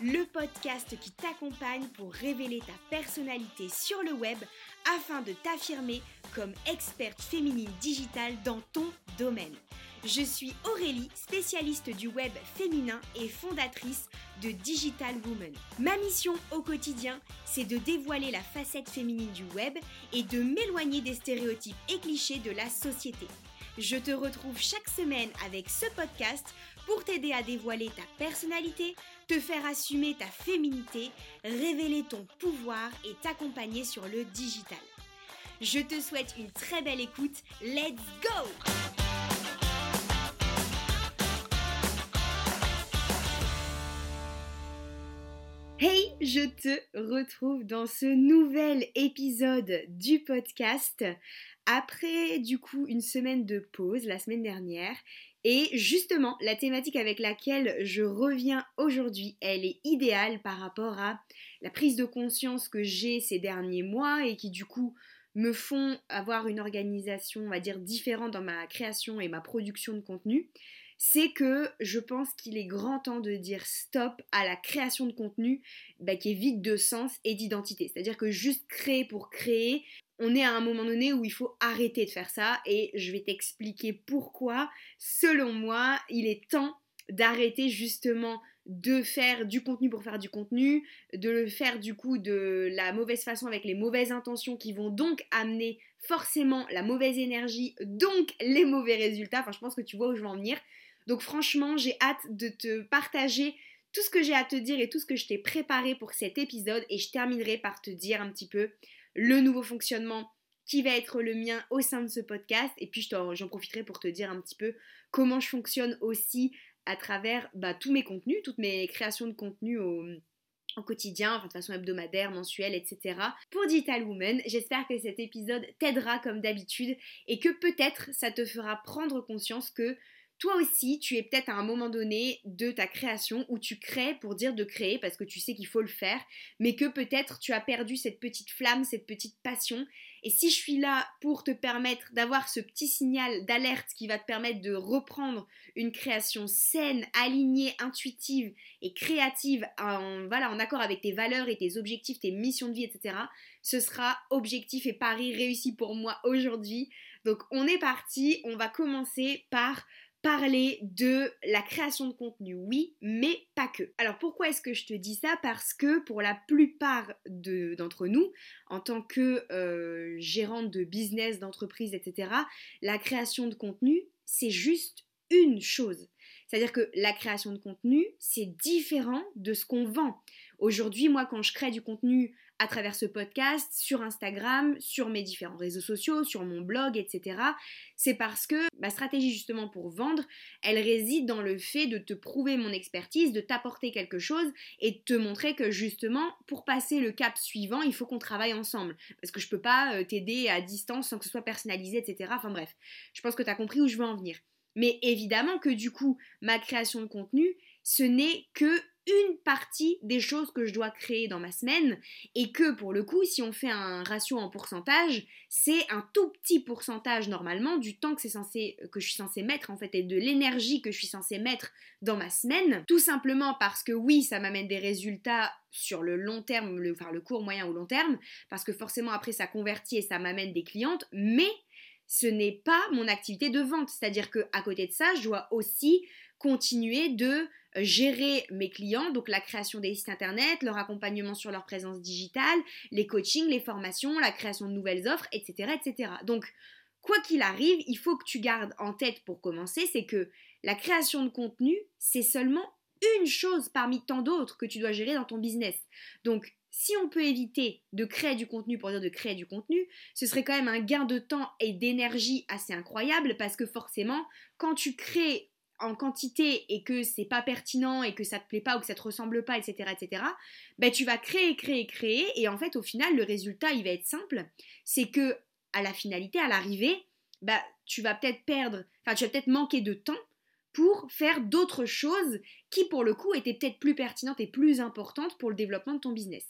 Le podcast qui t'accompagne pour révéler ta personnalité sur le web afin de t'affirmer comme experte féminine digitale dans ton domaine. Je suis Aurélie, spécialiste du web féminin et fondatrice de Digital Woman. Ma mission au quotidien, c'est de dévoiler la facette féminine du web et de m'éloigner des stéréotypes et clichés de la société. Je te retrouve chaque semaine avec ce podcast pour t'aider à dévoiler ta personnalité, te faire assumer ta féminité, révéler ton pouvoir et t'accompagner sur le digital. Je te souhaite une très belle écoute. Let's go! Hey, je te retrouve dans ce nouvel épisode du podcast après du coup une semaine de pause la semaine dernière et justement, la thématique avec laquelle je reviens aujourd'hui, elle est idéale par rapport à la prise de conscience que j'ai ces derniers mois et qui du coup me font avoir une organisation, on va dire, différente dans ma création et ma production de contenu. C'est que je pense qu'il est grand temps de dire stop à la création de contenu bah, qui est vide de sens et d'identité. C'est-à-dire que juste créer pour créer, on est à un moment donné où il faut arrêter de faire ça et je vais t'expliquer pourquoi, selon moi, il est temps d'arrêter justement de faire du contenu pour faire du contenu, de le faire du coup de la mauvaise façon avec les mauvaises intentions qui vont donc amener forcément la mauvaise énergie, donc les mauvais résultats. Enfin, je pense que tu vois où je veux en venir. Donc franchement, j'ai hâte de te partager tout ce que j'ai à te dire et tout ce que je t'ai préparé pour cet épisode et je terminerai par te dire un petit peu le nouveau fonctionnement qui va être le mien au sein de ce podcast. Et puis j'en profiterai pour te dire un petit peu comment je fonctionne aussi à travers bah, tous mes contenus, toutes mes créations de contenu au, quotidien, enfin de façon hebdomadaire, mensuelle, etc. Pour Digital Woman, j'espère que cet épisode t'aidera comme d'habitude et que peut-être ça te fera prendre conscience que toi aussi, tu es peut-être à un moment donné de ta création où tu crées pour dire de créer parce que tu sais qu'il faut le faire, mais que peut-être tu as perdu cette petite flamme, cette petite passion. Et si je suis là pour te permettre d'avoir ce petit signal d'alerte qui va te permettre de reprendre une création saine, alignée, intuitive et créative en, voilà, en accord avec tes valeurs et tes objectifs, tes missions de vie, etc., ce sera objectif et pari réussi pour moi aujourd'hui. Donc on est parti, on va commencer par parler de la création de contenu, oui, mais pas que. Alors pourquoi est-ce que je te dis ça? Parce que pour la plupart d'entre nous, en tant que euh, gérante de business, d'entreprise, etc., la création de contenu, c'est juste une chose. C'est-à-dire que la création de contenu, c'est différent de ce qu'on vend. Aujourd'hui, moi, quand je crée du contenu à travers ce podcast, sur Instagram, sur mes différents réseaux sociaux, sur mon blog, etc. C'est parce que ma stratégie justement pour vendre, elle réside dans le fait de te prouver mon expertise, de t'apporter quelque chose et de te montrer que justement, pour passer le cap suivant, il faut qu'on travaille ensemble. Parce que je peux pas euh, t'aider à distance sans que ce soit personnalisé, etc. Enfin bref, je pense que tu as compris où je veux en venir. Mais évidemment que du coup, ma création de contenu, ce n'est que une partie des choses que je dois créer dans ma semaine et que pour le coup, si on fait un ratio en pourcentage, c'est un tout petit pourcentage normalement du temps que c'est censé que je suis censée mettre en fait et de l'énergie que je suis censée mettre dans ma semaine, tout simplement parce que oui, ça m'amène des résultats sur le long terme, le, enfin le court, moyen ou long terme, parce que forcément après ça convertit et ça m'amène des clientes, mais ce n'est pas mon activité de vente, c'est-à-dire que à côté de ça, je dois aussi continuer de gérer mes clients, donc la création des sites internet, leur accompagnement sur leur présence digitale, les coachings, les formations, la création de nouvelles offres, etc. etc. Donc, quoi qu'il arrive, il faut que tu gardes en tête pour commencer, c'est que la création de contenu, c'est seulement une chose parmi tant d'autres que tu dois gérer dans ton business. Donc, si on peut éviter de créer du contenu pour dire de créer du contenu, ce serait quand même un gain de temps et d'énergie assez incroyable parce que forcément, quand tu crées en quantité et que c'est pas pertinent et que ça te plaît pas ou que ça te ressemble pas, etc., etc., ben tu vas créer, créer, créer et en fait au final le résultat il va être simple, c'est que à la finalité, à l'arrivée, bah tu vas peut-être perdre, enfin tu vas peut-être manquer de temps pour faire d'autres choses qui pour le coup étaient peut-être plus pertinentes et plus importantes pour le développement de ton business.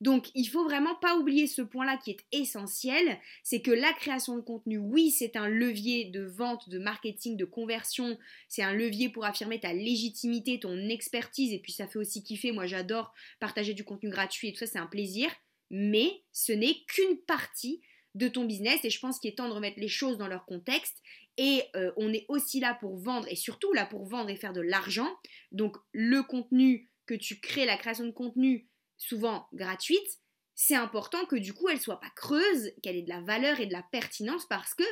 Donc il faut vraiment pas oublier ce point-là qui est essentiel, c'est que la création de contenu, oui, c'est un levier de vente, de marketing, de conversion, c'est un levier pour affirmer ta légitimité, ton expertise, et puis ça fait aussi kiffer, moi j'adore partager du contenu gratuit et tout ça, c'est un plaisir, mais ce n'est qu'une partie de ton business et je pense qu'il est temps de remettre les choses dans leur contexte et euh, on est aussi là pour vendre et surtout là pour vendre et faire de l'argent. Donc le contenu que tu crées, la création de contenu, souvent gratuite, c'est important que du coup elle soit pas creuse, qu'elle ait de la valeur et de la pertinence parce que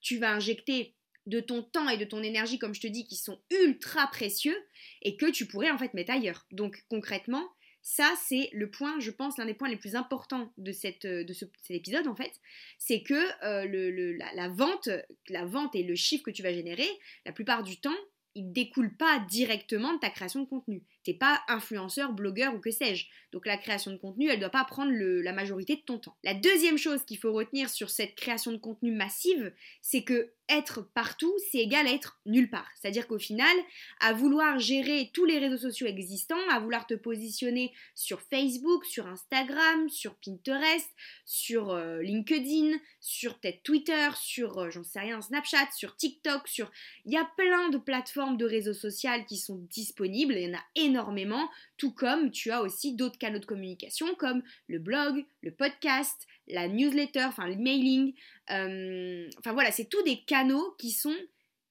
tu vas injecter de ton temps et de ton énergie, comme je te dis, qui sont ultra précieux et que tu pourrais en fait mettre ailleurs. Donc concrètement, ça, c'est le point, je pense, l'un des points les plus importants de, euh, cet épisode, en fait. C'est que euh, la, vente, la et le chiffre que tu vas générer, la plupart du temps, il ne découle pas directement de ta création de contenu. Tu n'es pas influenceur, blogueur ou que sais-je. Donc la création de contenu, elle ne doit pas prendre la majorité de ton temps. La deuxième chose qu'il faut retenir sur cette création de contenu massive, c'est que être partout, c'est égal à être nulle part. C'est-à-dire qu'au final, à vouloir gérer tous les réseaux sociaux existants, à vouloir te positionner sur Facebook, sur Instagram, sur Pinterest, sur euh, LinkedIn, sur peut-être Twitter, sur, euh, j'en sais rien, Snapchat, sur TikTok, sur... Il y a plein de plateformes de réseaux sociaux qui sont disponibles, il y en a énormément, tout comme tu as aussi d'autres canaux de communication comme le blog, le podcast, la newsletter, enfin le mailing. Euh, enfin voilà, c'est tous des canaux qui sont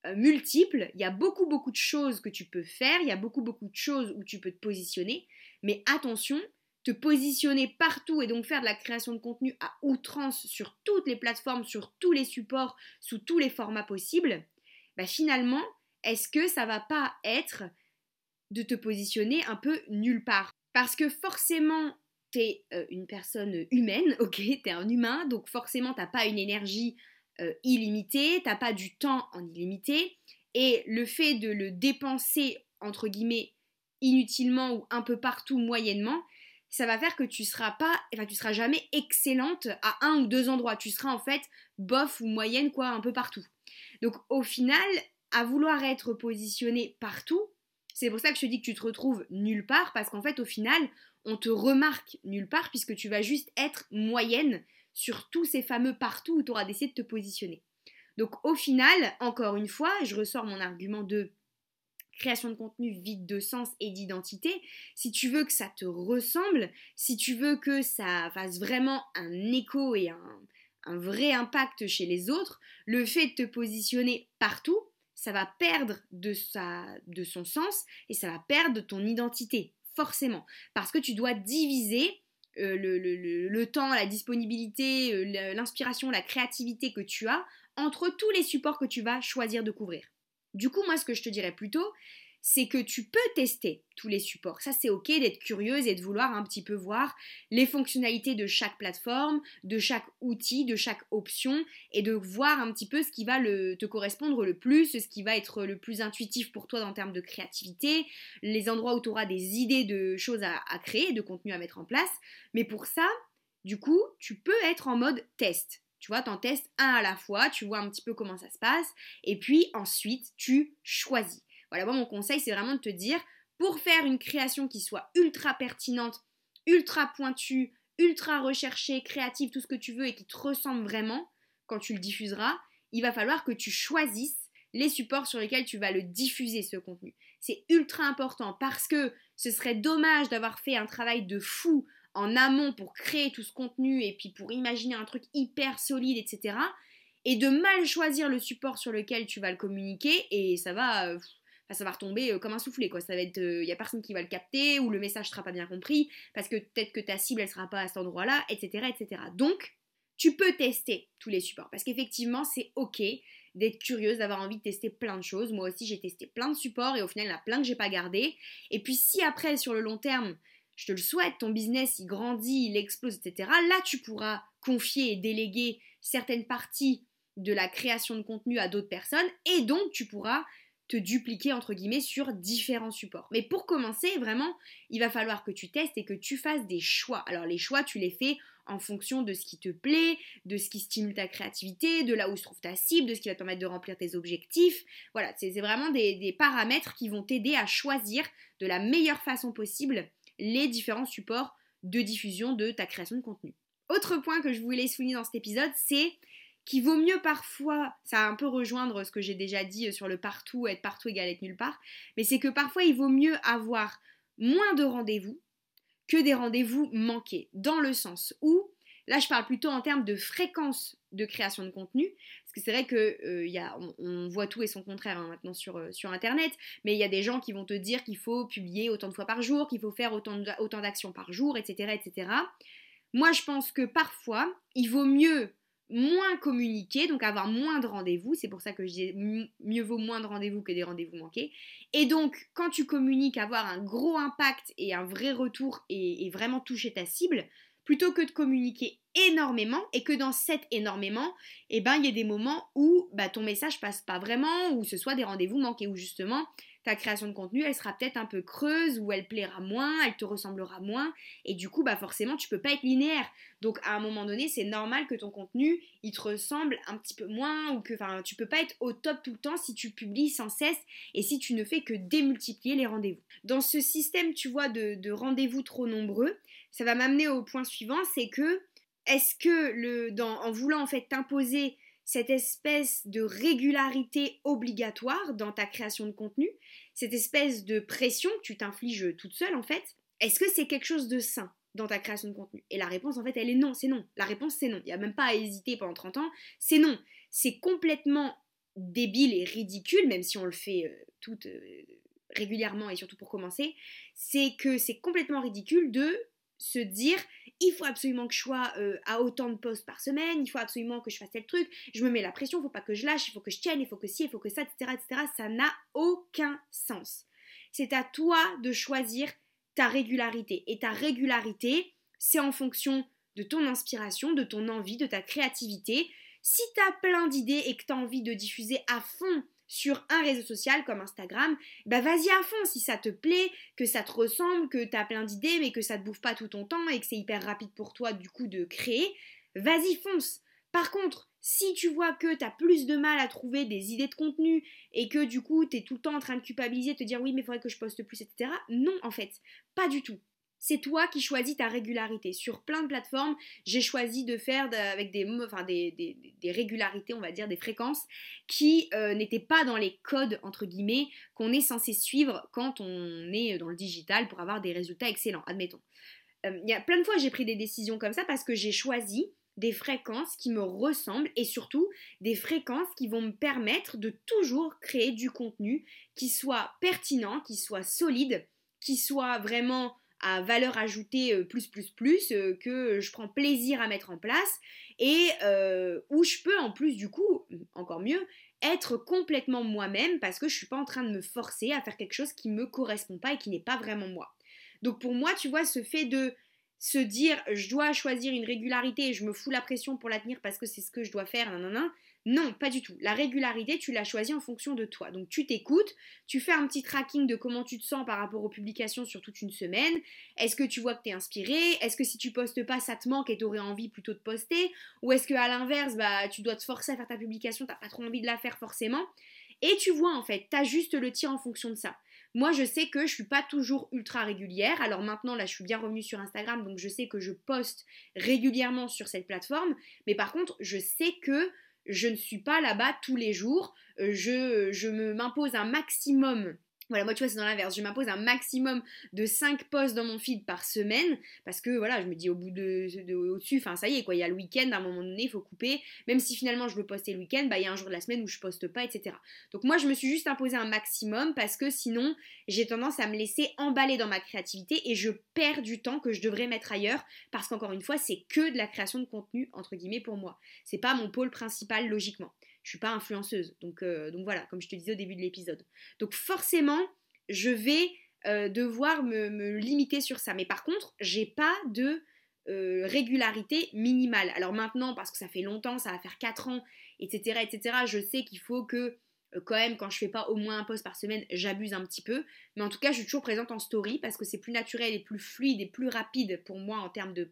euh, multiples. Il y a beaucoup beaucoup de choses que tu peux faire, il y a beaucoup beaucoup de choses où tu peux te positionner. Mais attention, te positionner partout et donc faire de la création de contenu à outrance sur toutes les plateformes, sur tous les supports, sous tous les formats possibles, bah finalement, est-ce que ça va pas être de te positionner un peu nulle part? Parce que forcément, t'es euh, une personne humaine, ok, t'es un humain, donc forcément t'as pas une énergie euh, illimitée, t'as pas du temps en illimité, et le fait de le dépenser entre guillemets inutilement ou un peu partout moyennement, ça va faire que tu seras pas, enfin tu seras jamais excellente à un ou deux endroits, tu seras en fait bof ou moyenne quoi un peu partout. Donc au final, à vouloir être positionné partout, c'est pour ça que je te dis que tu te retrouves nulle part parce qu'en fait au final, on te remarque nulle part puisque tu vas juste être moyenne sur tous ces fameux partout où tu auras décidé de te positionner. Donc au final, encore une fois, je ressors mon argument de création de contenu vide de sens et d'identité. Si tu veux que ça te ressemble, si tu veux que ça fasse vraiment un écho et un, un vrai impact chez les autres, le fait de te positionner partout, ça va perdre de, sa, de son sens et ça va perdre ton identité forcément. Parce que tu dois diviser euh, le, temps, la disponibilité, euh, l'inspiration, la créativité que tu as entre tous les supports que tu vas choisir de couvrir. Du coup, moi, ce que je te dirais plutôt, c'est que tu peux tester tous les supports. Ça, c'est ok d'être curieuse et de vouloir un petit peu voir les fonctionnalités de chaque plateforme, de chaque outil, de chaque option et de voir un petit peu ce qui va te correspondre le plus, ce qui va être le plus intuitif pour toi en termes de créativité, les endroits où tu auras des idées de choses à, créer, de contenu à mettre en place. Mais pour ça, du coup, tu peux être en mode test. Tu vois, tu en testes un à la fois, tu vois un petit peu comment ça se passe, et puis ensuite, tu choisis. Voilà, moi mon conseil c'est vraiment de te dire, pour faire une création qui soit ultra pertinente, ultra pointue, ultra recherchée, créative, tout ce que tu veux et qui te ressemble vraiment quand tu le diffuseras, il va falloir que tu choisisses les supports sur lesquels tu vas le diffuser ce contenu. C'est ultra important parce que ce serait dommage d'avoir fait un travail de fou en amont pour créer tout ce contenu et puis pour imaginer un truc hyper solide, etc. Et de mal choisir le support sur lequel tu vas le communiquer et ça va, ça va retomber euh, comme un soufflet, quoi. Ça va être, il euh, y a personne qui va le capter, ou le message sera pas bien compris, parce que peut-être que ta cible, elle sera pas à cet endroit-là, etc., etc. Donc, tu peux tester tous les supports, parce qu'effectivement, c'est ok d'être curieuse, d'avoir envie de tester plein de choses. Moi aussi, j'ai testé plein de supports, et au final, il y en a plein que j'ai pas gardé. Et puis, si après, sur le long terme, je te le souhaite, ton business, il grandit, il explose, etc., là, tu pourras confier et déléguer certaines parties de la création de contenu à d'autres personnes, et donc, tu pourras te dupliquer entre guillemets sur différents supports. Mais pour commencer, vraiment, il va falloir que tu testes et que tu fasses des choix. Alors les choix, tu les fais en fonction de ce qui te plaît, de ce qui stimule ta créativité, de là où se trouve ta cible, de ce qui va te permettre de remplir tes objectifs. Voilà, c'est vraiment des, des paramètres qui vont t'aider à choisir de la meilleure façon possible les différents supports de diffusion de ta création de contenu. Autre point que je voulais souligner dans cet épisode, c'est qu'il vaut mieux parfois, ça va un peu rejoindre ce que j'ai déjà dit sur le partout, être partout égale être nulle part, mais c'est que parfois il vaut mieux avoir moins de rendez-vous que des rendez-vous manqués, dans le sens où, là je parle plutôt en termes de fréquence de création de contenu, parce que c'est vrai que euh, a, on, voit tout et son contraire hein, maintenant sur, euh, sur Internet, mais il y a des gens qui vont te dire qu'il faut publier autant de fois par jour, qu'il faut faire autant, autant d'actions par jour, etc., etc. Moi je pense que parfois, il vaut mieux moins communiquer, donc avoir moins de rendez-vous. C'est pour ça que je dis mieux vaut moins de rendez-vous que des rendez-vous manqués. Et donc, quand tu communiques, avoir un gros impact et un vrai retour et, vraiment toucher ta cible, plutôt que de communiquer énormément et que dans cet énormément, eh ben, il y a des moments où bah, ton message passe pas vraiment, ou ce soit des rendez-vous manqués, où justement, ta création de contenu, elle sera peut-être un peu creuse ou elle plaira moins, elle te ressemblera moins et du coup, bah forcément, tu peux pas être linéaire. Donc à un moment donné, c'est normal que ton contenu, il te ressemble un petit peu moins ou que tu peux pas être au top tout le temps si tu publies sans cesse et si tu ne fais que démultiplier les rendez-vous. Dans ce système, tu vois, de, rendez-vous trop nombreux, ça va m'amener au point suivant, c'est que est-ce que le, dans, en voulant en fait t'imposer cette espèce de régularité obligatoire dans ta création de contenu, cette espèce de pression que tu t'infliges toute seule en fait, est-ce que c'est quelque chose de sain dans ta création de contenu? Et la réponse en fait elle est non, c'est non. La réponse c'est non. Il n'y a même pas à hésiter pendant 30 ans, c'est non. C'est complètement débile et ridicule, même si on le fait euh, tout euh, régulièrement et surtout pour commencer, c'est que c'est complètement ridicule de se dire il faut absolument que je sois euh, à autant de postes par semaine, il faut absolument que je fasse tel truc, je me mets la pression, il faut pas que je lâche, il faut que je tienne, il faut que ci, il faut que ça, etc. etc. Ça n'a aucun sens. C'est à toi de choisir ta régularité. Et ta régularité, c'est en fonction de ton inspiration, de ton envie, de ta créativité. Si tu as plein d'idées et que tu as envie de diffuser à fond sur un réseau social comme Instagram, bah vas-y à fond si ça te plaît, que ça te ressemble, que tu as plein d'idées mais que ça te bouffe pas tout ton temps et que c'est hyper rapide pour toi du coup de créer, vas-y fonce. Par contre, si tu vois que tu as plus de mal à trouver des idées de contenu et que du coup tu es tout le temps en train de culpabiliser, te dire oui mais il faudrait que je poste plus, etc. Non en fait, pas du tout c'est toi qui choisis ta régularité. Sur plein de plateformes, j'ai choisi de faire avec des, enfin des, régularités, on va dire, des fréquences qui euh, n'étaient pas dans les codes, entre guillemets, qu'on est censé suivre quand on est dans le digital pour avoir des résultats excellents, admettons. Euh, il y a plein de fois, j'ai pris des décisions comme ça parce que j'ai choisi des fréquences qui me ressemblent et surtout des fréquences qui vont me permettre de toujours créer du contenu qui soit pertinent, qui soit solide, qui soit vraiment à valeur ajoutée euh, plus plus plus euh, que je prends plaisir à mettre en place et euh, où je peux en plus du coup encore mieux être complètement moi-même parce que je suis pas en train de me forcer à faire quelque chose qui me correspond pas et qui n'est pas vraiment moi. Donc pour moi, tu vois, ce fait de se dire je dois choisir une régularité et je me fous la pression pour la tenir parce que c'est ce que je dois faire, nan, non, pas du tout. La régularité, tu l'as choisie en fonction de toi. Donc tu t'écoutes, tu fais un petit tracking de comment tu te sens par rapport aux publications sur toute une semaine. Est-ce que tu vois que tu es inspiré? Est-ce que si tu postes pas, ça te manque et tu aurais envie plutôt de poster? Ou est-ce que à l'inverse, bah, tu dois te forcer à faire ta publication, t'as pas trop envie de la faire forcément? Et tu vois en fait, tu juste le tir en fonction de ça. Moi, je sais que je suis pas toujours ultra régulière. Alors maintenant, là, je suis bien revenue sur Instagram, donc je sais que je poste régulièrement sur cette plateforme. Mais par contre, je sais que je ne suis pas là-bas tous les jours, euh, je, m'impose un maximum voilà, moi tu vois, c'est dans l'inverse. Je m'impose un maximum de 5 posts dans mon feed par semaine parce que voilà, je me dis au bout de, au-dessus, enfin ça y est quoi, il y a le week-end, à un moment donné, il faut couper. Même si finalement je veux poster le week-end, bah il y a un jour de la semaine où je poste pas, etc. Donc moi je me suis juste imposé un maximum parce que sinon j'ai tendance à me laisser emballer dans ma créativité et je perds du temps que je devrais mettre ailleurs parce qu'encore une fois, c'est que de la création de contenu entre guillemets pour moi. C'est pas mon pôle principal logiquement je suis pas influenceuse. Donc, euh, donc voilà, comme je te disais au début de l'épisode. Donc forcément, je vais euh, devoir me, limiter sur ça. Mais par contre, j'ai pas de euh, régularité minimale. Alors maintenant, parce que ça fait longtemps, ça va faire 4 ans, etc., etc., je sais qu'il faut que quand même, quand je fais pas au moins un post par semaine, j'abuse un petit peu. Mais en tout cas, je suis toujours présente en story parce que c'est plus naturel et plus fluide et plus rapide pour moi en termes de,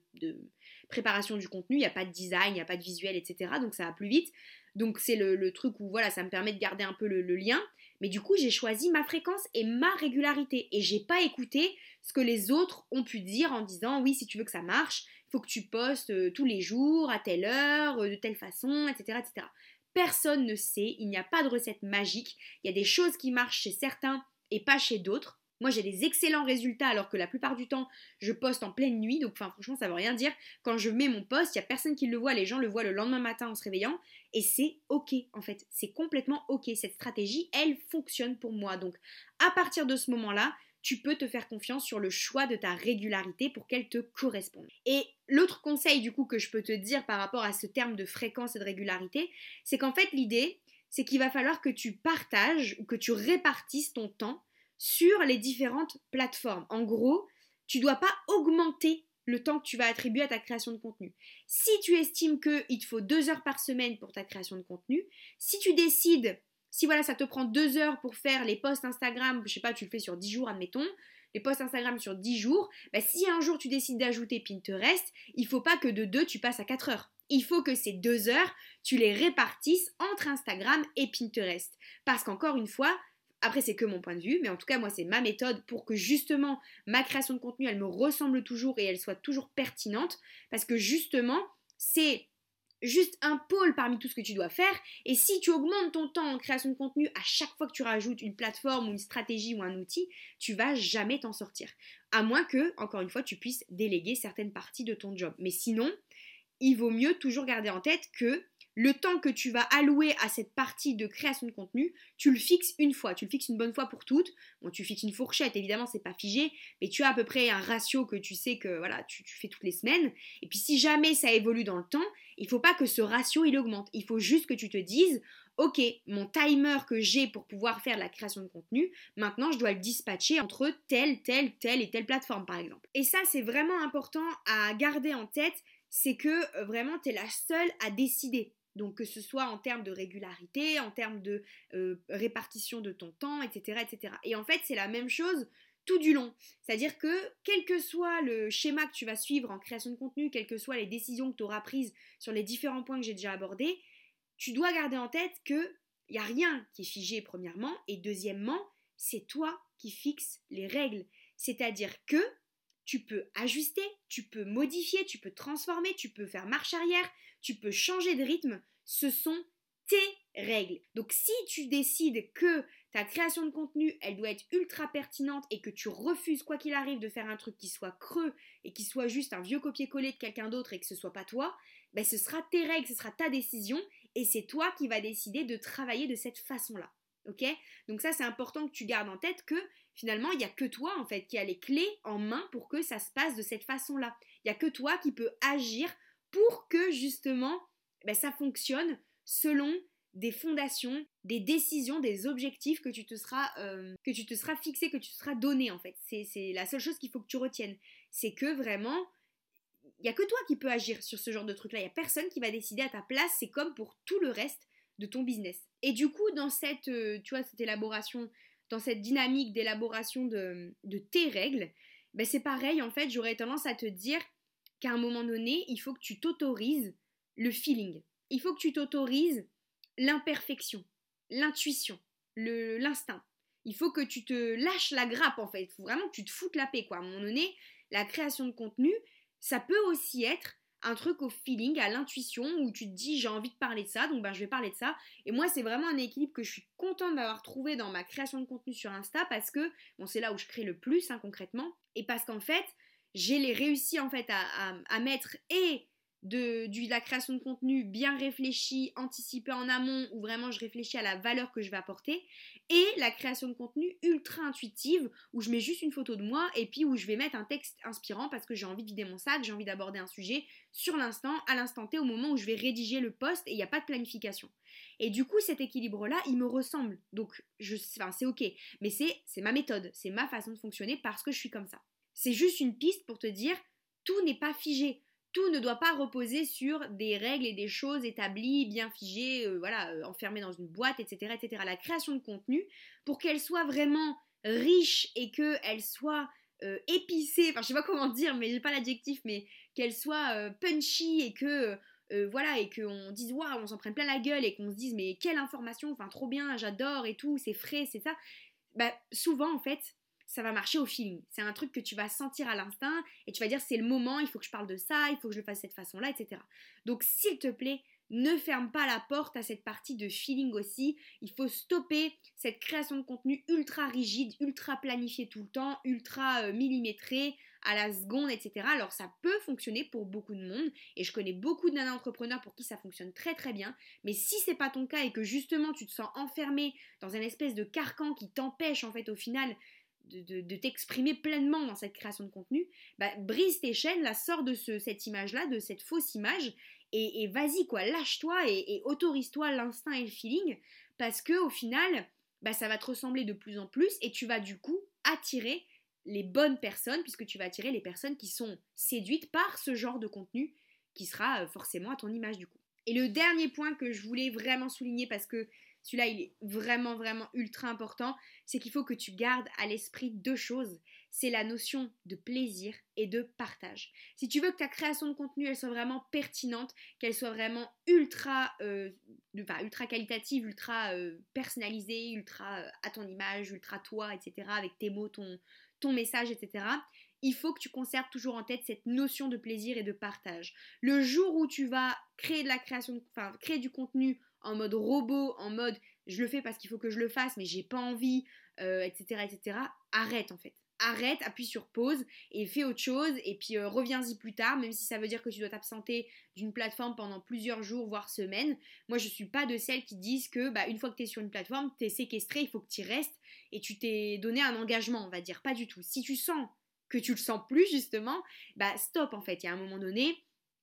préparation du contenu. Il n'y a pas de design, il n'y a pas de visuel, etc. Donc ça va plus vite. Donc c'est le, truc où voilà, ça me permet de garder un peu le, lien. Mais du coup, j'ai choisi ma fréquence et ma régularité. Et j'ai pas écouté ce que les autres ont pu dire en disant oui, si tu veux que ça marche, il faut que tu postes euh, tous les jours, à telle heure, euh, de telle façon, etc. etc. Personne ne sait, il n'y a pas de recette magique, il y a des choses qui marchent chez certains et pas chez d'autres. Moi, j'ai des excellents résultats alors que la plupart du temps, je poste en pleine nuit. Donc, enfin, franchement, ça veut rien dire. Quand je mets mon post, il n'y a personne qui le voit. Les gens le voient le lendemain matin en se réveillant. Et c'est OK, en fait. C'est complètement OK. Cette stratégie, elle fonctionne pour moi. Donc, à partir de ce moment-là, tu peux te faire confiance sur le choix de ta régularité pour qu'elle te corresponde. Et l'autre conseil du coup que je peux te dire par rapport à ce terme de fréquence et de régularité, c'est qu'en fait l'idée, c'est qu'il va falloir que tu partages ou que tu répartisses ton temps sur les différentes plateformes. En gros, tu ne dois pas augmenter le temps que tu vas attribuer à ta création de contenu. Si tu estimes qu'il te faut deux heures par semaine pour ta création de contenu, si tu décides si voilà, ça te prend deux heures pour faire les posts Instagram, je sais pas, tu le fais sur 10 jours, admettons, les posts Instagram sur 10 jours, bah, si un jour tu décides d'ajouter Pinterest, il faut pas que de deux tu passes à 4 heures. Il faut que ces deux heures, tu les répartisses entre Instagram et Pinterest. Parce qu'encore une fois, après, c'est que mon point de vue, mais en tout cas, moi, c'est ma méthode pour que justement ma création de contenu, elle me ressemble toujours et elle soit toujours pertinente. Parce que justement, c'est juste un pôle parmi tout ce que tu dois faire. Et si tu augmentes ton temps en création de contenu à chaque fois que tu rajoutes une plateforme ou une stratégie ou un outil, tu vas jamais t'en sortir. À moins que, encore une fois, tu puisses déléguer certaines parties de ton job. Mais sinon, il vaut mieux toujours garder en tête que le temps que tu vas allouer à cette partie de création de contenu, tu le fixes une fois, tu le fixes une bonne fois pour toutes. Bon, tu fixes une fourchette, évidemment, c'est pas figé, mais tu as à peu près un ratio que tu sais que voilà, tu, fais toutes les semaines. Et puis si jamais ça évolue dans le temps, il faut pas que ce ratio il augmente. Il faut juste que tu te dises, ok, mon timer que j'ai pour pouvoir faire la création de contenu, maintenant je dois le dispatcher entre telle, telle, telle et telle plateforme par exemple. Et ça c'est vraiment important à garder en tête, c'est que euh, vraiment tu es la seule à décider. Donc que ce soit en termes de régularité, en termes de euh, répartition de ton temps, etc., etc. Et en fait, c'est la même chose tout du long. C'est-à-dire que quel que soit le schéma que tu vas suivre en création de contenu, quelles que soient les décisions que tu auras prises sur les différents points que j'ai déjà abordés, tu dois garder en tête que il n'y a rien qui est figé premièrement et deuxièmement, c'est toi qui fixes les règles. C'est-à-dire que tu peux ajuster, tu peux modifier, tu peux transformer, tu peux faire marche arrière, tu peux changer de rythme. Ce sont tes règles. Donc si tu décides que ta création de contenu, elle doit être ultra pertinente et que tu refuses quoi qu'il arrive de faire un truc qui soit creux et qui soit juste un vieux copier-coller de quelqu'un d'autre et que ce soit pas toi, ben ce sera tes règles, ce sera ta décision et c'est toi qui vas décider de travailler de cette façon-là. OK? Donc ça c'est important que tu gardes en tête que finalement, il n'y a que toi, en fait, qui a les clés en main pour que ça se passe de cette façon-là. Il n'y a que toi qui peux agir pour que, justement, ben, ça fonctionne selon des fondations, des décisions, des objectifs que tu te seras, euh, que tu te seras fixé, que tu te seras donné, en fait. C'est la seule chose qu'il faut que tu retiennes. C'est que vraiment, il n'y a que toi qui peux agir sur ce genre de truc-là. Il n'y a personne qui va décider à ta place. C'est comme pour tout le reste de ton business. Et du coup, dans cette, euh, tu vois, cette élaboration dans cette dynamique d'élaboration de, tes règles, ben c'est pareil, en fait, j'aurais tendance à te dire qu'à un moment donné, il faut que tu t'autorises le feeling. Il faut que tu t'autorises l'imperfection, l'intuition, l'instinct. Il faut que tu te lâches la grappe, en fait. Il faut vraiment que tu te foutes la paix, quoi. À un moment donné, la création de contenu, ça peut aussi être un truc au feeling, à l'intuition, où tu te dis j'ai envie de parler de ça, donc ben, je vais parler de ça. Et moi, c'est vraiment un équilibre que je suis contente d'avoir trouvé dans ma création de contenu sur Insta parce que, bon, c'est là où je crée le plus hein, concrètement, et parce qu'en fait, j'ai les réussi en fait à, mettre et de, la création de contenu bien réfléchi, anticipé en amont, où vraiment je réfléchis à la valeur que je vais apporter, et la création de contenu ultra intuitive, où je mets juste une photo de moi, et puis où je vais mettre un texte inspirant parce que j'ai envie de vider mon sac, j'ai envie d'aborder un sujet sur l'instant, à l'instant T, au moment où je vais rédiger le post, et il n'y a pas de planification. Et du coup, cet équilibre-là, il me ressemble. Donc, c'est ok. Mais c'est ma méthode, c'est ma façon de fonctionner parce que je suis comme ça. C'est juste une piste pour te dire, tout n'est pas figé tout ne doit pas reposer sur des règles et des choses établies, bien figées, euh, voilà, euh, enfermées dans une boîte, etc., etc. La création de contenu, pour qu'elle soit vraiment riche et qu'elle soit euh, épicée, enfin je sais pas comment dire, mais j'ai pas l'adjectif, mais qu'elle soit punchy et que voilà et qu'on dise waouh, on s'en prenne plein la gueule et qu'on se dise mais quelle information, enfin trop bien, j'adore et tout, c'est frais, c'est ça. Bah souvent en fait, ça va marcher au feeling. C'est un truc que tu vas sentir à l'instinct et tu vas dire c'est le moment, il faut que je parle de ça, il faut que je le fasse de cette façon-là, etc. Donc s'il te plaît, ne ferme pas la porte à cette partie de feeling aussi. Il faut stopper cette création de contenu ultra rigide, ultra planifiée tout le temps, ultra euh, millimétrée à la seconde, etc. Alors ça peut fonctionner pour beaucoup de monde et je connais beaucoup de entrepreneurs pour qui ça fonctionne très très bien. Mais si c'est pas ton cas et que justement tu te sens enfermé dans un espèce de carcan qui t'empêche en fait au final de, t'exprimer pleinement dans cette création de contenu, bah, brise tes chaînes, la sors de cette image-là, de cette fausse image, et, vas-y quoi, lâche-toi et, autorise-toi l'instinct et le feeling, parce que au final, bah, ça va te ressembler de plus en plus, et tu vas du coup attirer les bonnes personnes, puisque tu vas attirer les personnes qui sont séduites par ce genre de contenu, qui sera euh, forcément à ton image du coup. Et le dernier point que je voulais vraiment souligner, parce que celui-là, il est vraiment, vraiment ultra important. C'est qu'il faut que tu gardes à l'esprit deux choses. C'est la notion de plaisir et de partage. Si tu veux que ta création de contenu, elle soit vraiment pertinente, qu'elle soit vraiment ultra, euh, ultra qualitative, ultra euh, personnalisée, ultra euh, à ton image, ultra toi, etc., avec tes mots, ton, ton message, etc., il faut que tu conserves toujours en tête cette notion de plaisir et de partage. Le jour où tu vas créer de la création, enfin créer du contenu en mode robot, en mode je le fais parce qu'il faut que je le fasse, mais j'ai pas envie, etc., euh, etc., arrête en fait. Arrête, appuie sur pause et fais autre chose et puis euh, reviens-y plus tard, même si ça veut dire que tu dois t'absenter d'une plateforme pendant plusieurs jours, voire semaines. Moi, je suis pas de celles qui disent que bah, une fois que tu es sur une plateforme, tu es séquestré, il faut que tu restes et tu t'es donné un engagement, on va dire. Pas du tout. Si tu sens que tu le sens plus, justement, bah stop en fait. Il y a un moment donné,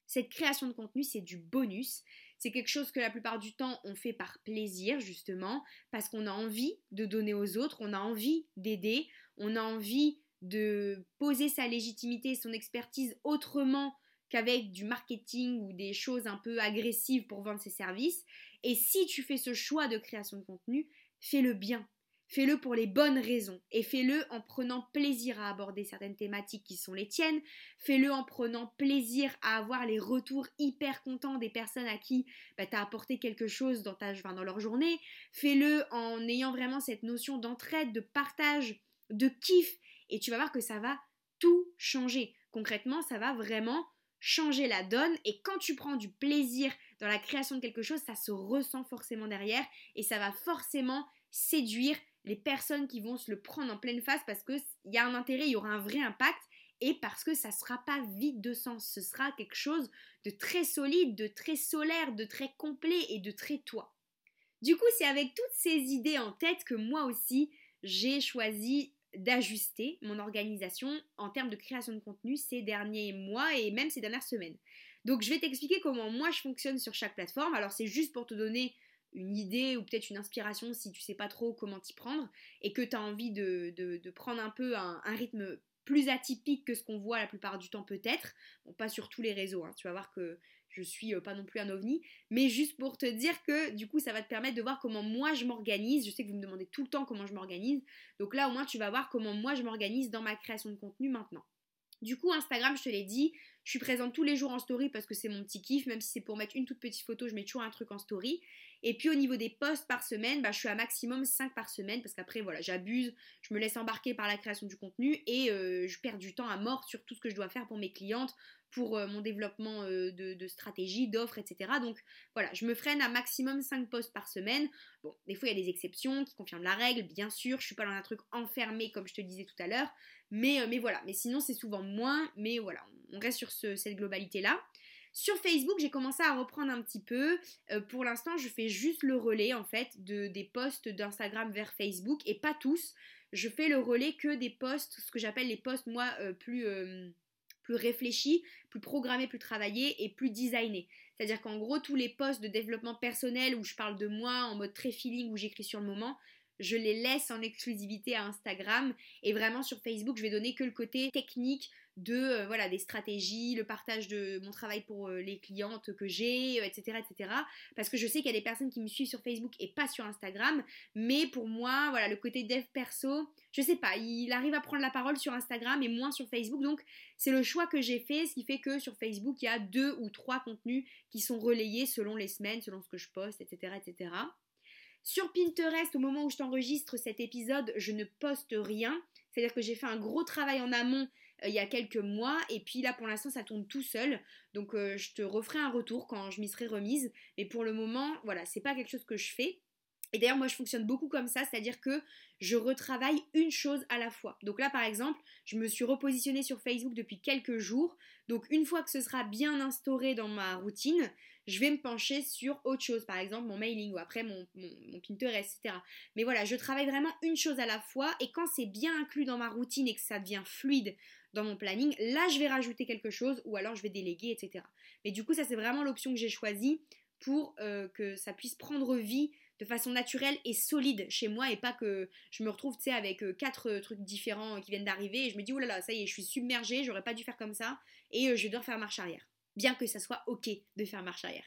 cette création de contenu, c'est du bonus. C'est quelque chose que la plupart du temps on fait par plaisir justement, parce qu'on a envie de donner aux autres, on a envie d'aider, on a envie de poser sa légitimité, son expertise autrement qu'avec du marketing ou des choses un peu agressives pour vendre ses services. Et si tu fais ce choix de création de contenu, fais-le bien. Fais-le pour les bonnes raisons et fais-le en prenant plaisir à aborder certaines thématiques qui sont les tiennes. Fais-le en prenant plaisir à avoir les retours hyper contents des personnes à qui bah, tu as apporté quelque chose dans, ta, dans leur journée. Fais-le en ayant vraiment cette notion d'entraide, de partage, de kiff et tu vas voir que ça va tout changer. Concrètement, ça va vraiment changer la donne et quand tu prends du plaisir dans la création de quelque chose, ça se ressent forcément derrière et ça va forcément séduire les personnes qui vont se le prendre en pleine face parce qu'il y a un intérêt, il y aura un vrai impact et parce que ça ne sera pas vide de sens. Ce sera quelque chose de très solide, de très solaire, de très complet et de très toi. Du coup, c'est avec toutes ces idées en tête que moi aussi, j'ai choisi d'ajuster mon organisation en termes de création de contenu ces derniers mois et même ces dernières semaines. Donc je vais t'expliquer comment moi je fonctionne sur chaque plateforme. Alors c'est juste pour te donner une idée ou peut-être une inspiration si tu sais pas trop comment t'y prendre et que tu as envie de, prendre un peu un, rythme plus atypique que ce qu'on voit la plupart du temps peut-être, bon pas sur tous les réseaux, hein. tu vas voir que je suis euh, pas non plus un ovni, mais juste pour te dire que du coup ça va te permettre de voir comment moi je m'organise, je sais que vous me demandez tout le temps comment je m'organise, donc là au moins tu vas voir comment moi je m'organise dans ma création de contenu maintenant. Du coup, Instagram, je te l'ai dit, je suis présente tous les jours en story parce que c'est mon petit kiff, même si c'est pour mettre une toute petite photo, je mets toujours un truc en story. Et puis au niveau des posts par semaine, bah, je suis à maximum 5 par semaine parce qu'après, voilà, j'abuse, je me laisse embarquer par la création du contenu et euh, je perds du temps à mort sur tout ce que je dois faire pour mes clientes, pour euh, mon développement euh, de, stratégie, d'offres, etc. Donc voilà, je me freine à maximum 5 posts par semaine. Bon, des fois il y a des exceptions qui confirment la règle, bien sûr, je suis pas dans un truc enfermé comme je te disais tout à l'heure, mais, mais voilà, mais sinon c'est souvent moins, mais voilà, on reste sur cette globalité-là. Sur Facebook, j'ai commencé à reprendre un petit peu. Euh, pour l'instant, je fais juste le relais en fait de, des posts d'Instagram vers Facebook et pas tous. Je fais le relais que des posts, ce que j'appelle les posts moi euh, plus euh, plus réfléchis, plus programmés, plus travaillés et plus designés. C'est-à-dire qu'en gros, tous les posts de développement personnel où je parle de moi en mode très feeling, où j'écris sur le moment, je les laisse en exclusivité à Instagram et vraiment sur Facebook, je vais donner que le côté technique de euh, voilà des stratégies, le partage de mon travail pour euh, les clientes que j'ai, etc., etc. Parce que je sais qu'il y a des personnes qui me suivent sur Facebook et pas sur Instagram, mais pour moi, voilà, le côté dev perso, je sais pas, il arrive à prendre la parole sur Instagram et moins sur Facebook, donc c'est le choix que j'ai fait, ce qui fait que sur Facebook il y a deux ou trois contenus qui sont relayés selon les semaines, selon ce que je poste, etc., etc. Sur Pinterest, au moment où je t'enregistre cet épisode, je ne poste rien. C'est-à-dire que j'ai fait un gros travail en amont euh, il y a quelques mois et puis là pour l'instant ça tourne tout seul. Donc euh, je te referai un retour quand je m'y serai remise. Mais pour le moment, voilà, c'est pas quelque chose que je fais. Et d'ailleurs, moi, je fonctionne beaucoup comme ça, c'est-à-dire que je retravaille une chose à la fois. Donc là, par exemple, je me suis repositionnée sur Facebook depuis quelques jours. Donc une fois que ce sera bien instauré dans ma routine, je vais me pencher sur autre chose, par exemple mon mailing ou après mon, mon, Pinterest, etc. Mais voilà, je travaille vraiment une chose à la fois et quand c'est bien inclus dans ma routine et que ça devient fluide dans mon planning, là, je vais rajouter quelque chose ou alors je vais déléguer, etc. Mais du coup, ça, c'est vraiment l'option que j'ai choisie pour euh, que ça puisse prendre vie de façon naturelle et solide chez moi et pas que je me retrouve avec euh, quatre euh, trucs différents qui viennent d'arriver et je me dis oh là là ça y est je suis submergée j'aurais pas dû faire comme ça et je devoir faire marche arrière bien que ça soit ok de faire marche arrière.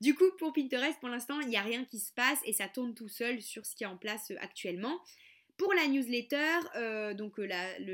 Du coup, pour Pinterest, pour l'instant, il n'y a rien qui se passe et ça tourne tout seul sur ce qui est en place actuellement. Pour la newsletter, donc le,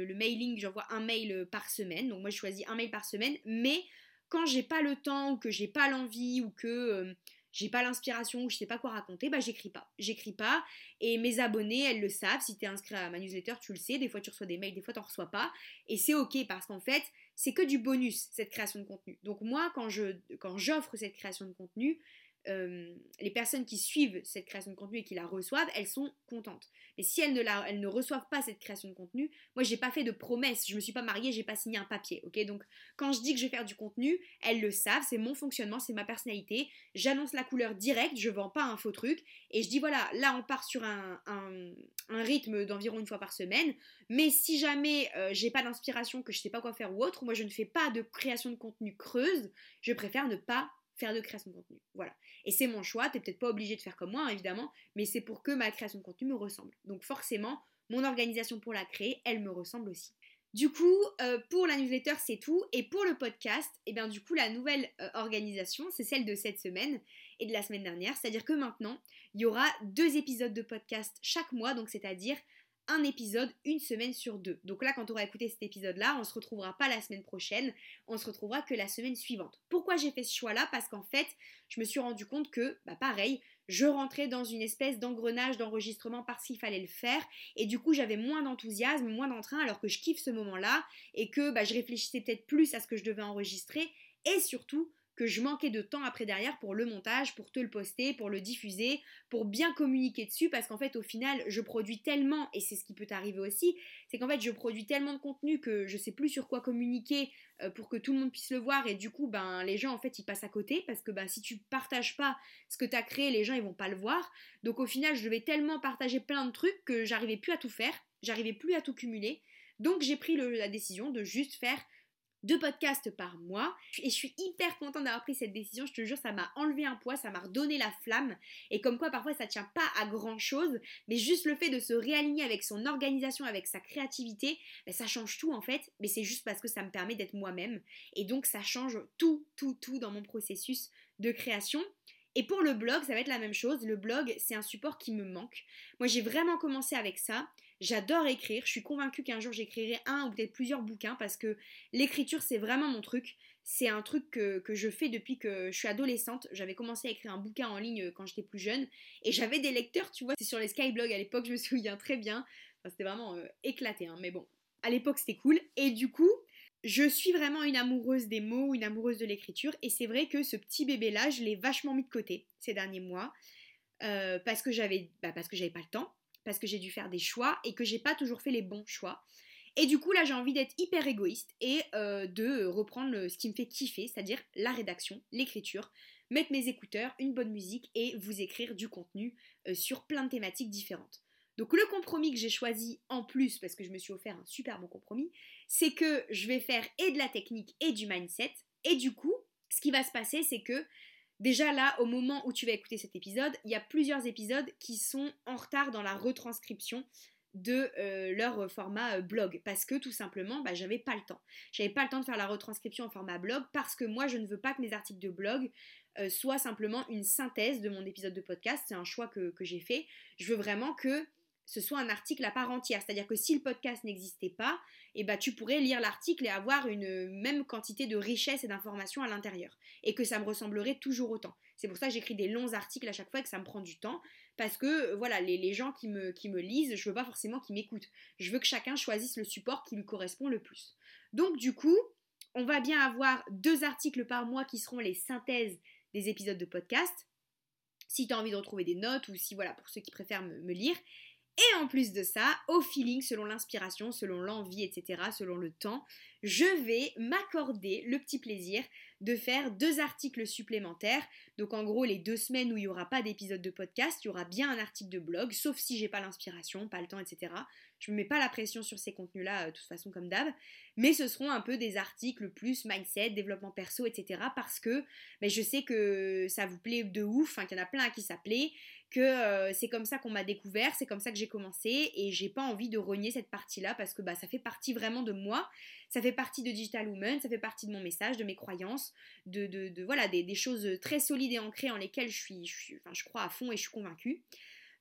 le, mailing, j'envoie un mail par semaine. Donc moi, je choisis un mail par semaine, mais quand j'ai pas le temps ou que j'ai pas l'envie ou que euh, j'ai pas l'inspiration ou je sais pas quoi raconter, bah j'écris pas. J'écris pas et mes abonnés, elles le savent. Si tu es inscrit à ma newsletter, tu le sais. Des fois tu reçois des mails, des fois tu reçois pas. Et c'est ok parce qu'en fait, c'est que du bonus cette création de contenu. Donc moi, quand je quand j'offre cette création de contenu, euh, les personnes qui suivent cette création de contenu et qui la reçoivent, elles sont contentes. Mais si elles ne, la, elles ne reçoivent pas cette création de contenu, moi j'ai pas fait de promesse, je me suis pas mariée, j'ai pas signé un papier, ok? Donc quand je dis que je vais faire du contenu, elles le savent, c'est mon fonctionnement, c'est ma personnalité. J'annonce la couleur directe, je vends pas un faux truc et je dis voilà, là on part sur un, un, rythme d'environ une fois par semaine. Mais si jamais euh, j'ai pas d'inspiration, que je sais pas quoi faire ou autre, moi je ne fais pas de création de contenu creuse, je préfère ne pas faire de création de contenu. Voilà. Et c'est mon choix, t'es peut-être pas obligé de faire comme moi, hein, évidemment, mais c'est pour que ma création de contenu me ressemble. Donc forcément, mon organisation pour la créer, elle me ressemble aussi. Du coup, euh, pour la newsletter, c'est tout. Et pour le podcast, eh bien du coup, la nouvelle euh, organisation, c'est celle de cette semaine et de la semaine dernière. C'est-à-dire que maintenant, il y aura deux épisodes de podcast chaque mois, donc c'est-à-dire un épisode une semaine sur deux. Donc là, quand on aura écouté cet épisode-là, on se retrouvera pas la semaine prochaine, on se retrouvera que la semaine suivante. Pourquoi j'ai fait ce choix-là? Parce qu'en fait, je me suis rendu compte que, bah pareil, je rentrais dans une espèce d'engrenage d'enregistrement parce qu'il fallait le faire, et du coup j'avais moins d'enthousiasme, moins d'entrain, alors que je kiffe ce moment-là, et que bah, je réfléchissais peut-être plus à ce que je devais enregistrer, et surtout que je manquais de temps après derrière pour le montage, pour te le poster, pour le diffuser, pour bien communiquer dessus, parce qu'en fait au final je produis tellement, et c'est ce qui peut t'arriver aussi, c'est qu'en fait je produis tellement de contenu que je sais plus sur quoi communiquer euh, pour que tout le monde puisse le voir, et du coup ben les gens en fait ils passent à côté, parce que ben, si tu partages pas ce que tu as créé, les gens ils vont pas le voir, donc au final je devais tellement partager plein de trucs que j'arrivais plus à tout faire, j'arrivais plus à tout cumuler, donc j'ai pris la décision de juste faire deux podcasts par mois. Et je suis hyper contente d'avoir pris cette décision. Je te jure, ça m'a enlevé un poids, ça m'a redonné la flamme. Et comme quoi, parfois, ça tient pas à grand chose, mais juste le fait de se réaligner avec son organisation, avec sa créativité, ben, ça change tout en fait. Mais c'est juste parce que ça me permet d'être moi-même. Et donc, ça change tout, tout, tout dans mon processus de création. Et pour le blog, ça va être la même chose. Le blog, c'est un support qui me manque. Moi, j'ai vraiment commencé avec ça. J'adore écrire. Je suis convaincue qu'un jour, j'écrirai un ou peut-être plusieurs bouquins parce que l'écriture, c'est vraiment mon truc. C'est un truc que, je fais depuis que je suis adolescente. J'avais commencé à écrire un bouquin en ligne quand j'étais plus jeune. Et j'avais des lecteurs, tu vois. C'est sur les Skyblogs à l'époque, je me souviens très bien. c'était vraiment euh, éclaté, hein. mais bon. À l'époque, c'était cool. Et du coup, je suis vraiment une amoureuse des mots, une amoureuse de l'écriture, et c'est vrai que ce petit bébé-là, je l'ai vachement mis de côté ces derniers mois, euh, parce que j'avais bah, parce que j'avais pas le temps, parce que j'ai dû faire des choix et que j'ai pas toujours fait les bons choix. Et du coup, là, j'ai envie d'être hyper égoïste et euh, de reprendre ce qui me fait kiffer, c'est-à-dire la rédaction, l'écriture, mettre mes écouteurs, une bonne musique et vous écrire du contenu euh, sur plein de thématiques différentes. Donc le compromis que j'ai choisi en plus, parce que je me suis offert un super bon compromis, c'est que je vais faire et de la technique et du mindset. Et du coup, ce qui va se passer, c'est que déjà là, au moment où tu vas écouter cet épisode, il y a plusieurs épisodes qui sont en retard dans la retranscription de euh, leur format euh, blog parce que tout simplement bah, j'avais pas le temps. J'avais pas le temps de faire la retranscription en format blog parce que moi je ne veux pas que mes articles de blog euh, soient simplement une synthèse de mon épisode de podcast. C'est un choix que, que j'ai fait. Je veux vraiment que ce soit un article à part entière. C'est-à-dire que si le podcast n'existait pas, eh ben, tu pourrais lire l'article et avoir une même quantité de richesse et d'informations à l'intérieur. Et que ça me ressemblerait toujours autant. C'est pour ça que j'écris des longs articles à chaque fois que ça me prend du temps. Parce que voilà, les, gens qui me, lisent, je veux pas forcément qu'ils m'écoutent. Je veux que chacun choisisse le support qui lui correspond le plus. Donc du coup, on va bien avoir deux articles par mois qui seront les synthèses des épisodes de podcast. Si tu as envie de retrouver des notes ou si voilà, pour ceux qui préfèrent me lire. Et en plus de ça, au feeling, selon l'inspiration, selon l'envie, etc., selon le temps, je vais m'accorder le petit plaisir de faire deux articles supplémentaires. Donc en gros, les deux semaines où il n'y aura pas d'épisode de podcast, il y aura bien un article de blog, sauf si j'ai pas l'inspiration, pas le temps, etc. Je ne me mets pas la pression sur ces contenus-là, euh, de toute façon comme d'hab. Mais ce seront un peu des articles plus mindset, développement perso, etc. Parce que ben, je sais que ça vous plaît de ouf, qu'il y en a plein à qui ça plaît, que euh, c'est comme ça qu'on m'a découvert, c'est comme ça que j'ai commencé et j'ai pas envie de renier cette partie-là parce que bah, ça fait partie vraiment de moi, ça fait partie de Digital Woman, ça fait partie de mon message, de mes croyances, de, voilà, des, choses très solides et ancrées en lesquelles je, suis, je, enfin, je crois à fond et je suis convaincue.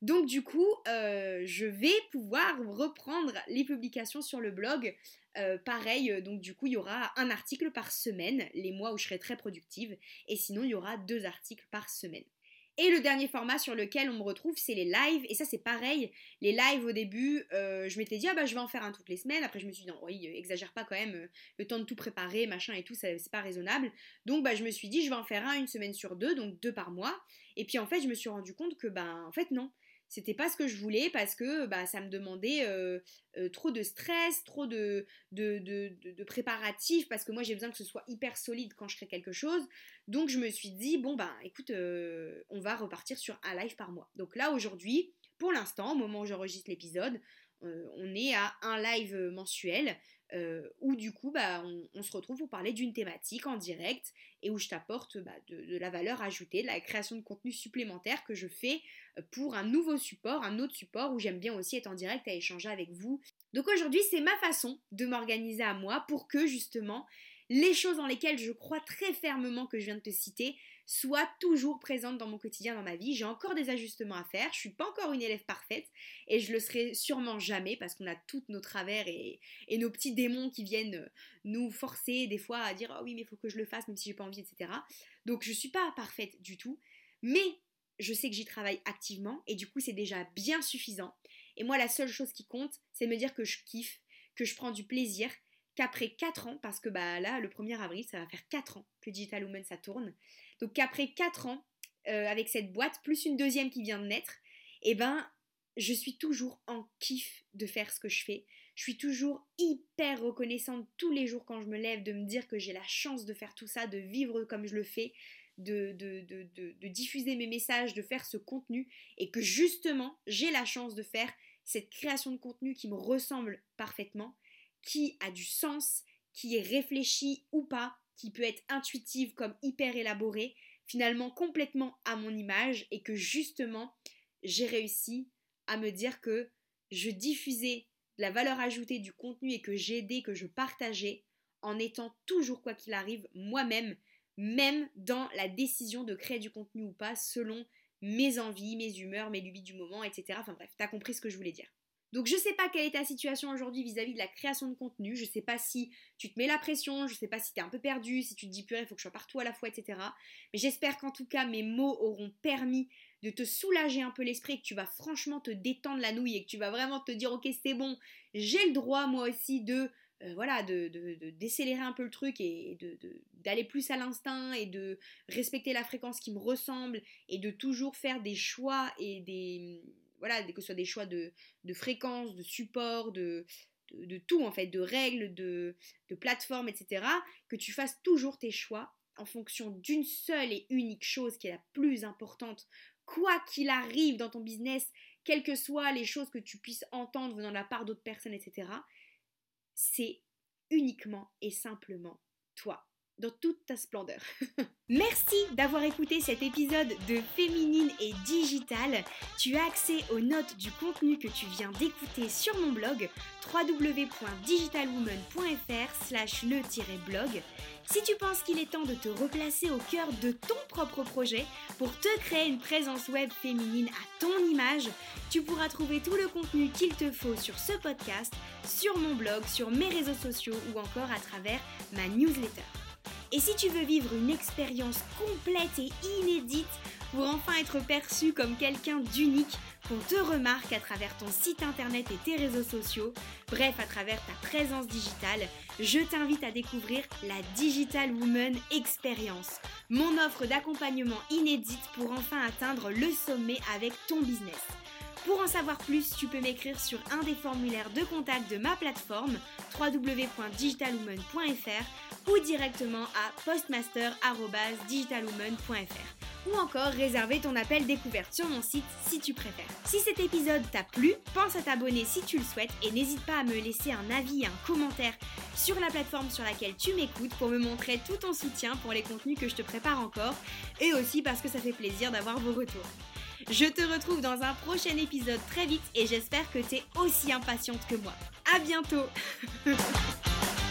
Donc du coup, euh, je vais pouvoir reprendre les publications sur le blog. Euh, pareil, donc du coup, il y aura un article par semaine, les mois où je serai très productive, et sinon, il y aura deux articles par semaine. Et le dernier format sur lequel on me retrouve, c'est les lives. Et ça, c'est pareil. Les lives, au début, euh, je m'étais dit, ah bah, je vais en faire un toutes les semaines. Après, je me suis dit, non, oui, exagère pas quand même. Euh, le temps de tout préparer, machin et tout, c'est pas raisonnable. Donc, bah, je me suis dit, je vais en faire un une semaine sur deux, donc deux par mois. Et puis, en fait, je me suis rendu compte que, ben, en fait, non c'était pas ce que je voulais parce que bah, ça me demandait euh, euh, trop de stress, trop de, de, préparatifs, parce que moi j'ai besoin que ce soit hyper solide quand je crée quelque chose. Donc je me suis dit, bon bah écoute, euh, on va repartir sur un live par mois. Donc là aujourd'hui, pour l'instant, au moment où j'enregistre l'épisode, on est à un live mensuel euh, où du coup bah, on, se retrouve pour parler d'une thématique en direct et où je t'apporte bah, de, la valeur ajoutée, de la création de contenu supplémentaire que je fais euh, pour un nouveau support, un autre support où j'aime bien aussi être en direct à échanger avec vous. Donc aujourd'hui c'est ma façon de m'organiser à moi pour que justement les choses dans lesquelles je crois très fermement que je viens de te citer soient toujours présentes dans mon quotidien, dans ma vie. J'ai encore des ajustements à faire, je suis pas encore une élève parfaite et je le serai sûrement jamais parce qu'on a tous nos travers et, nos petits démons qui viennent nous forcer des fois à dire oh oui mais il faut que je le fasse même si j'ai pas envie, etc. Donc je suis pas parfaite du tout, mais je sais que j'y travaille activement et du coup c'est déjà bien suffisant. Et moi la seule chose qui compte, c'est me dire que je kiffe, que je prends du plaisir qu'après 4 ans, parce que bah là, le 1er avril, ça va faire 4 ans que Digital Woman ça tourne. Donc qu'après 4 ans, euh, avec cette boîte, plus une deuxième qui vient de naître, eh ben je suis toujours en kiff de faire ce que je fais. Je suis toujours hyper reconnaissante tous les jours quand je me lève de me dire que j'ai la chance de faire tout ça, de vivre comme je le fais, de, diffuser mes messages, de faire ce contenu et que justement j'ai la chance de faire cette création de contenu qui me ressemble parfaitement qui a du sens, qui est réfléchi ou pas, qui peut être intuitive comme hyper élaborée, finalement complètement à mon image et que justement j'ai réussi à me dire que je diffusais la valeur ajoutée du contenu et que j'aidais, que je partageais en étant toujours quoi qu'il arrive moi-même, même dans la décision de créer du contenu ou pas selon mes envies, mes humeurs, mes lubies du moment, etc. Enfin bref, t'as compris ce que je voulais dire. Donc je sais pas quelle est ta situation aujourd'hui vis-à-vis de la création de contenu, je sais pas si tu te mets la pression, je sais pas si tu es un peu perdu, si tu te dis purée, il faut que je sois partout à la fois, etc. Mais j'espère qu'en tout cas mes mots auront permis de te soulager un peu l'esprit, que tu vas franchement te détendre la nouille et que tu vas vraiment te dire ok c'est bon, j'ai le droit moi aussi de euh, voilà, de, décélérer un peu le truc et d'aller plus à l'instinct et de respecter la fréquence qui me ressemble et de toujours faire des choix et des, voilà, que ce soit des choix de, fréquence, de support, de, tout en fait, de règles, de plateformes, etc., que tu fasses toujours tes choix en fonction d'une seule et unique chose qui est la plus importante, quoi qu'il arrive dans ton business, quelles que soient les choses que tu puisses entendre venant de la part d'autres personnes, etc., c'est uniquement et simplement toi. Dans toute ta splendeur. Merci d'avoir écouté cet épisode de Féminine et Digital. Tu as accès aux notes du contenu que tu viens d'écouter sur mon blog www.digitalwoman.fr slash le-blog. Si tu penses qu'il est temps de te replacer au cœur de ton propre projet pour te créer une présence web féminine à ton image, tu pourras trouver tout le contenu qu'il te faut sur ce podcast, sur mon blog, sur mes réseaux sociaux ou encore à travers ma newsletter. Et si tu veux vivre une expérience complète et inédite pour enfin être perçu comme quelqu'un d'unique, qu'on te remarque à travers ton site internet et tes réseaux sociaux, bref à travers ta présence digitale, je t'invite à découvrir la Digital Woman Experience, mon offre d'accompagnement inédite pour enfin atteindre le sommet avec ton business. Pour en savoir plus, tu peux m'écrire sur un des formulaires de contact de ma plateforme www.digitalwoman.fr ou directement à postmaster.digitalwoman.fr ou encore réserver ton appel découverte sur mon site si tu préfères. Si cet épisode t'a plu, pense à t'abonner si tu le souhaites et n'hésite pas à me laisser un avis et un commentaire sur la plateforme sur laquelle tu m'écoutes pour me montrer tout ton soutien pour les contenus que je te prépare encore et aussi parce que ça fait plaisir d'avoir vos retours. Je te retrouve dans un prochain épisode très vite et j'espère que tu es aussi impatiente que moi. À bientôt